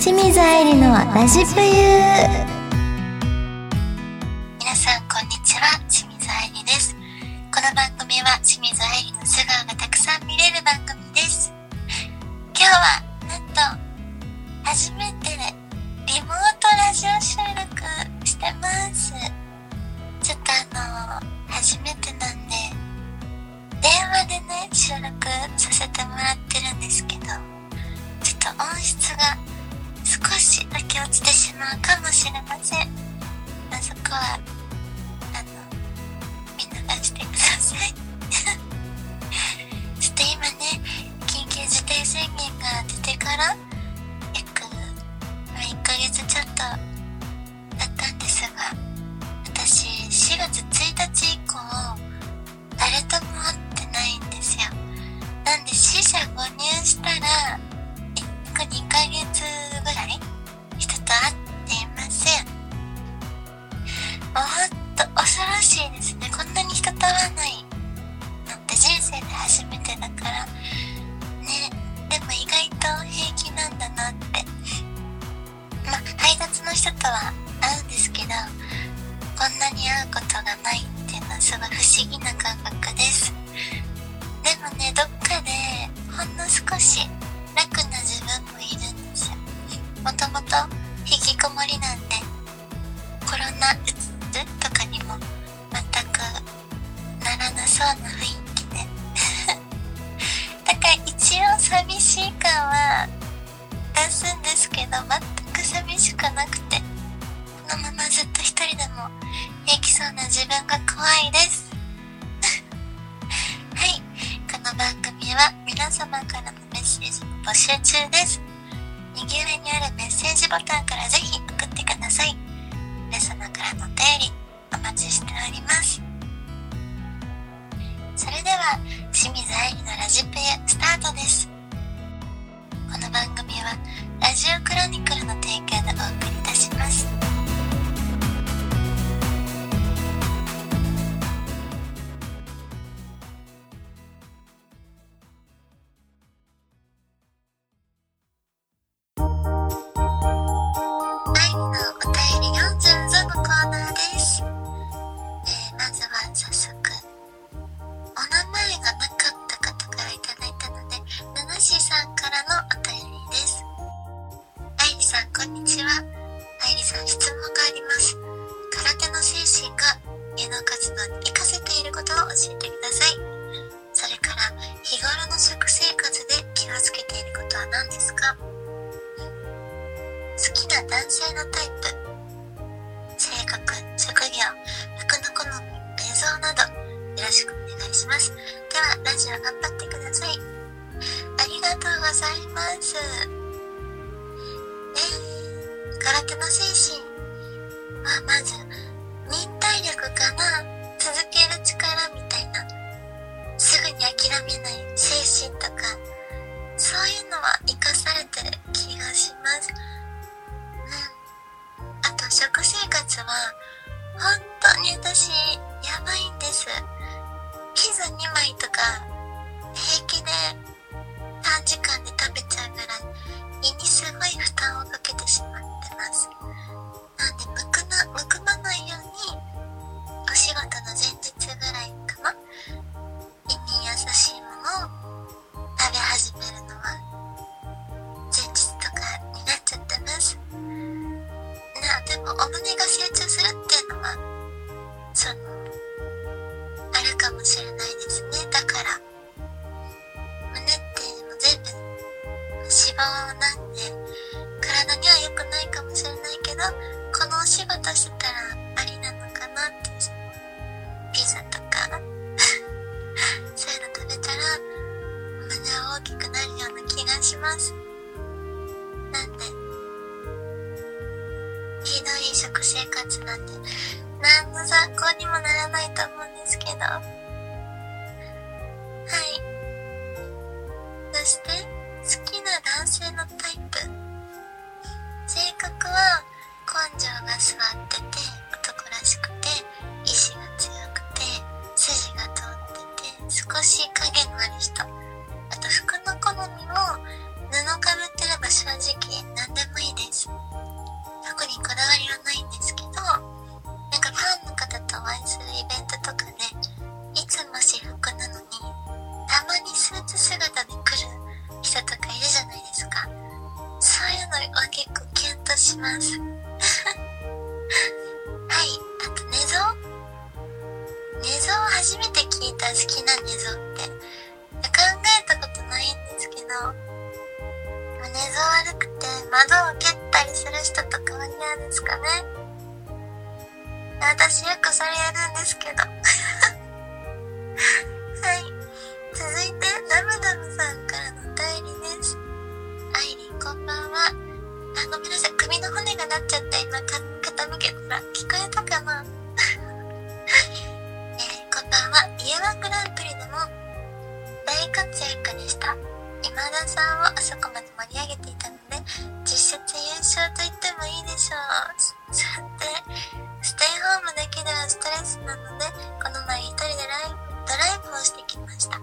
清水愛理のラジプユ皆さんこんにちは。清水愛理です。この番組は清水愛理の素顔がたくさん見れる番組です。今日はなんと初めてリモートラジオ収録してます。ちょっとあの初めてなんで電話でね収録させてもらってるんですけどちょっと音質が少しだけ落ちてしまうかもしれません。あそこはあの見逃してください。ちょっと今ね緊急事態宣言が出てから人とは会うんですけどこんなに会うことがないっていうのはすごい不思議な感覚です。でもねどっかでほんの少し楽な自分もいるんですよ。もともと引きこもりなんでコロナうつとかにも全くならなそうな雰囲気で。だから一応寂しい感は出すんですけど全く寂しくなくても平気そうな自分が怖いです。はい。この番組は皆様からのメッセージを募集中です。右上にあるメッセージボタンからぜひ送ってください。皆様からのお便りお待ちしております。それでは清水愛理のラジプユスタートです。この番組はラジオクロニクルの提供芸能活動に活かせていることを教えてください。それから日頃の食生活で気をつけていることは何ですか？好きな男性のタイプ。性格職業服の好み映像など。よろしくお願いします。ではラジオ頑張ってください。ありがとうございます。え、空手の精神まあまず忍耐力かな続ける力みたいな。すぐに諦めない精神とか。そういうのは生かされてる気がします。うん。あと食生活は本当に私やばいんです。ピザ2枚とか胸が成長するっていうのはそのあるかもしれないですね。だから胸ってもう全部脂肪なんで体には良くないかもしれないけどこのお仕事してたらありなのかなってピザとか そういうの食べたら胸は大きくなるような気がします。なんで食生活なんで何の参考にもならないと思うんですけど。めて聞いた好きな寝相って。考えたことないんですけど寝相悪くて窓を蹴ったりする人とかは嫌ですかね。私よくそれやるんですけど。はい。続いてダムダムさんからのお便りです。アイリンこんばんは。あごめんなさい。首の骨がなっちゃった今傾けたら聞こえたかな？んは家ワングランプリでも大活躍でした。今田さんをあそこまで盛り上げていたので実質優勝と言ってもいいでしょう。さてステイホームだけではストレスなのでこの前一人でライドライブをしてきました。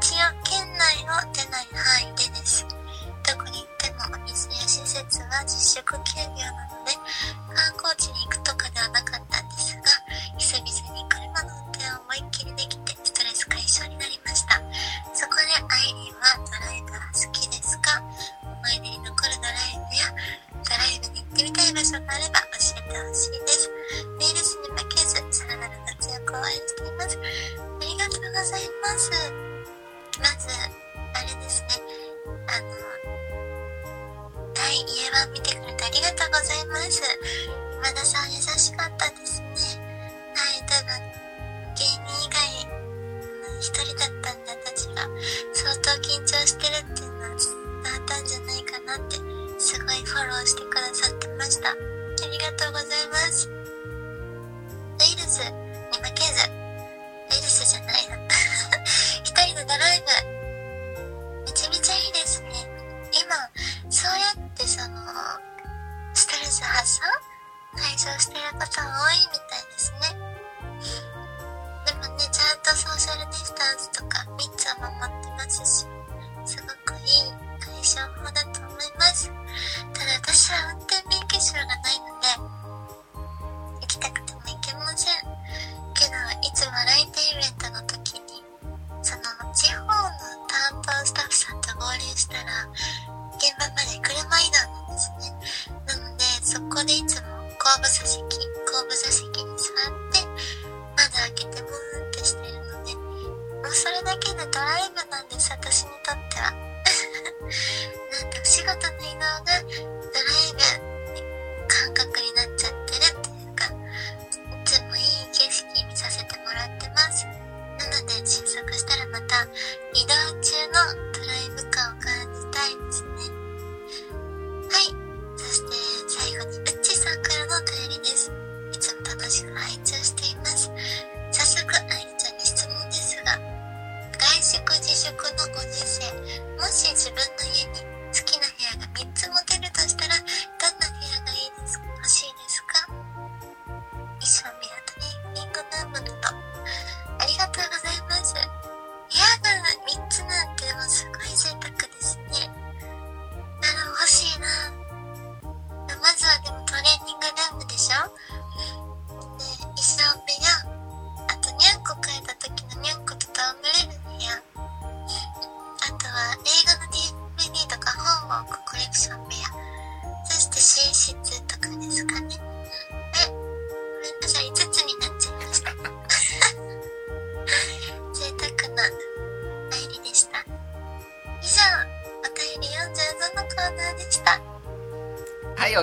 一応県内を出ない範囲でです。どこに行ってもお店や施設は自粛休業なので家は見てくれてありがとうございます今田さん優しかったですねはい多分芸人以外一人だったんで私が相当緊張してるっていうのは伝わったんじゃないかなってすごいフォローしてくださってましたありがとうございますウイルスに負けずウイルスじゃないな一人でドライブ消してる方多いみたいですね。でもねちゃんとソーシャルディスタンスとか密を守ってますしすごくいい解消法だと思います。ただ私は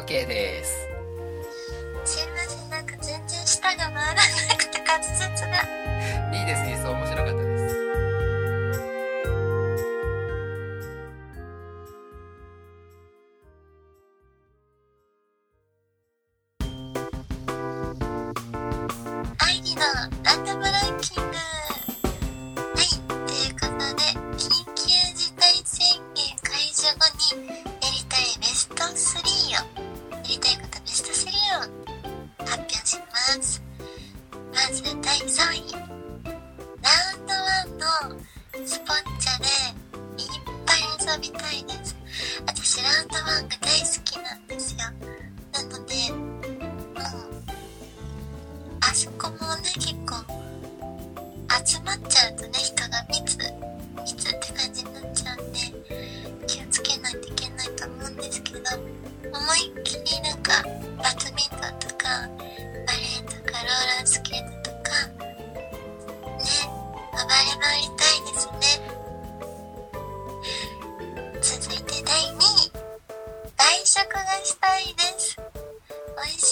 OK です。ます。まず第3位。ラウンドワンのスポンチャでいっぱい遊びたいです。私ラウンドワンが大好きなんですよ。なので、うん。あそこもね、結構集まっちゃうとね、人が密、密って感じになっちゃうんで、気をつけないといけないと思うんですけど、思いっきりなんかバドミントンとか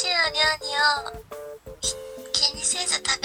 しいお料理を気にせず食べ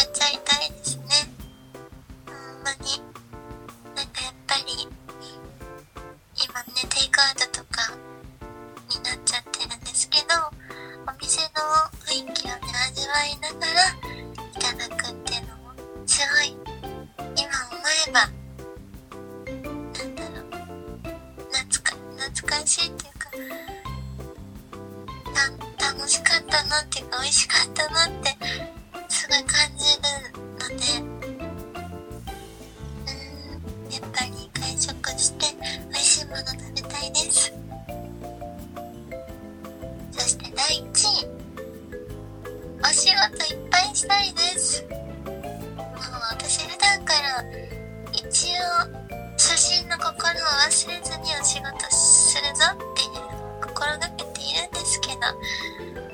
したいです。もう私普段から一応初心の心を忘れずにお仕事するぞっていう心がけているんですけど、ま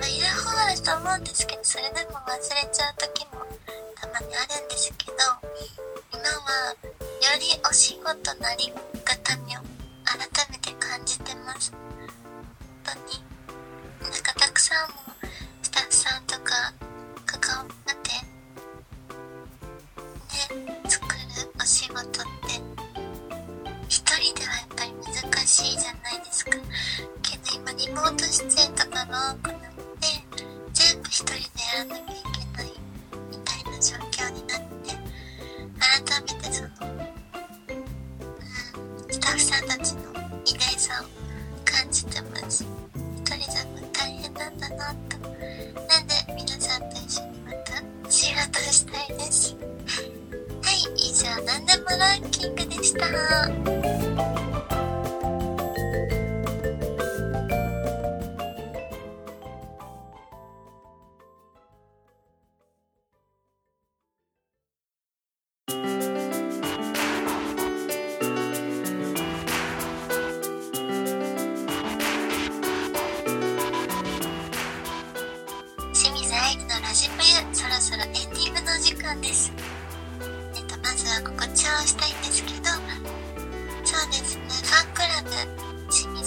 あ、いる方あると思うんですけどそれでも忘れちゃう時もたまにあるんですけど今はよりお仕事のありがたみを改めて感じてます。本当になんかたくさんもスタッフさんとかート出演とかが多くな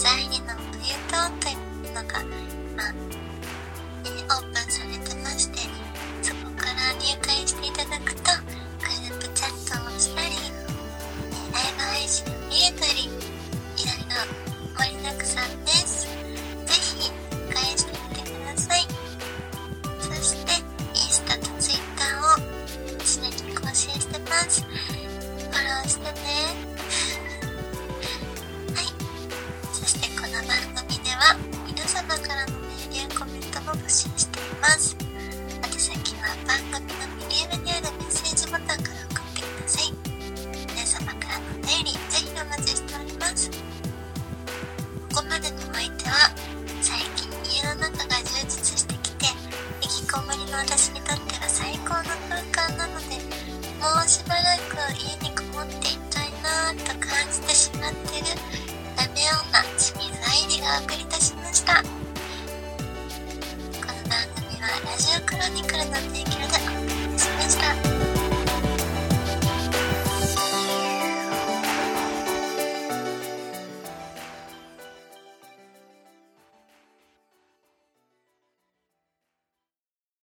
清水愛理の冬トというのがまあ、えオープンされてましてそこから入会していただくとグループチャットをしたり、ライブ配信を見れたりいろいろ盛りだくさんです。ぜひ返してみてくださいそしてインスタとツイッターを常に更新してます。フォローしてね。もうしばらく家にこもっていたいなぁと感じてしまってる。ダメ女清水愛理が送りいたしました。この番組はラジオクロニクルの提供でお送りしました。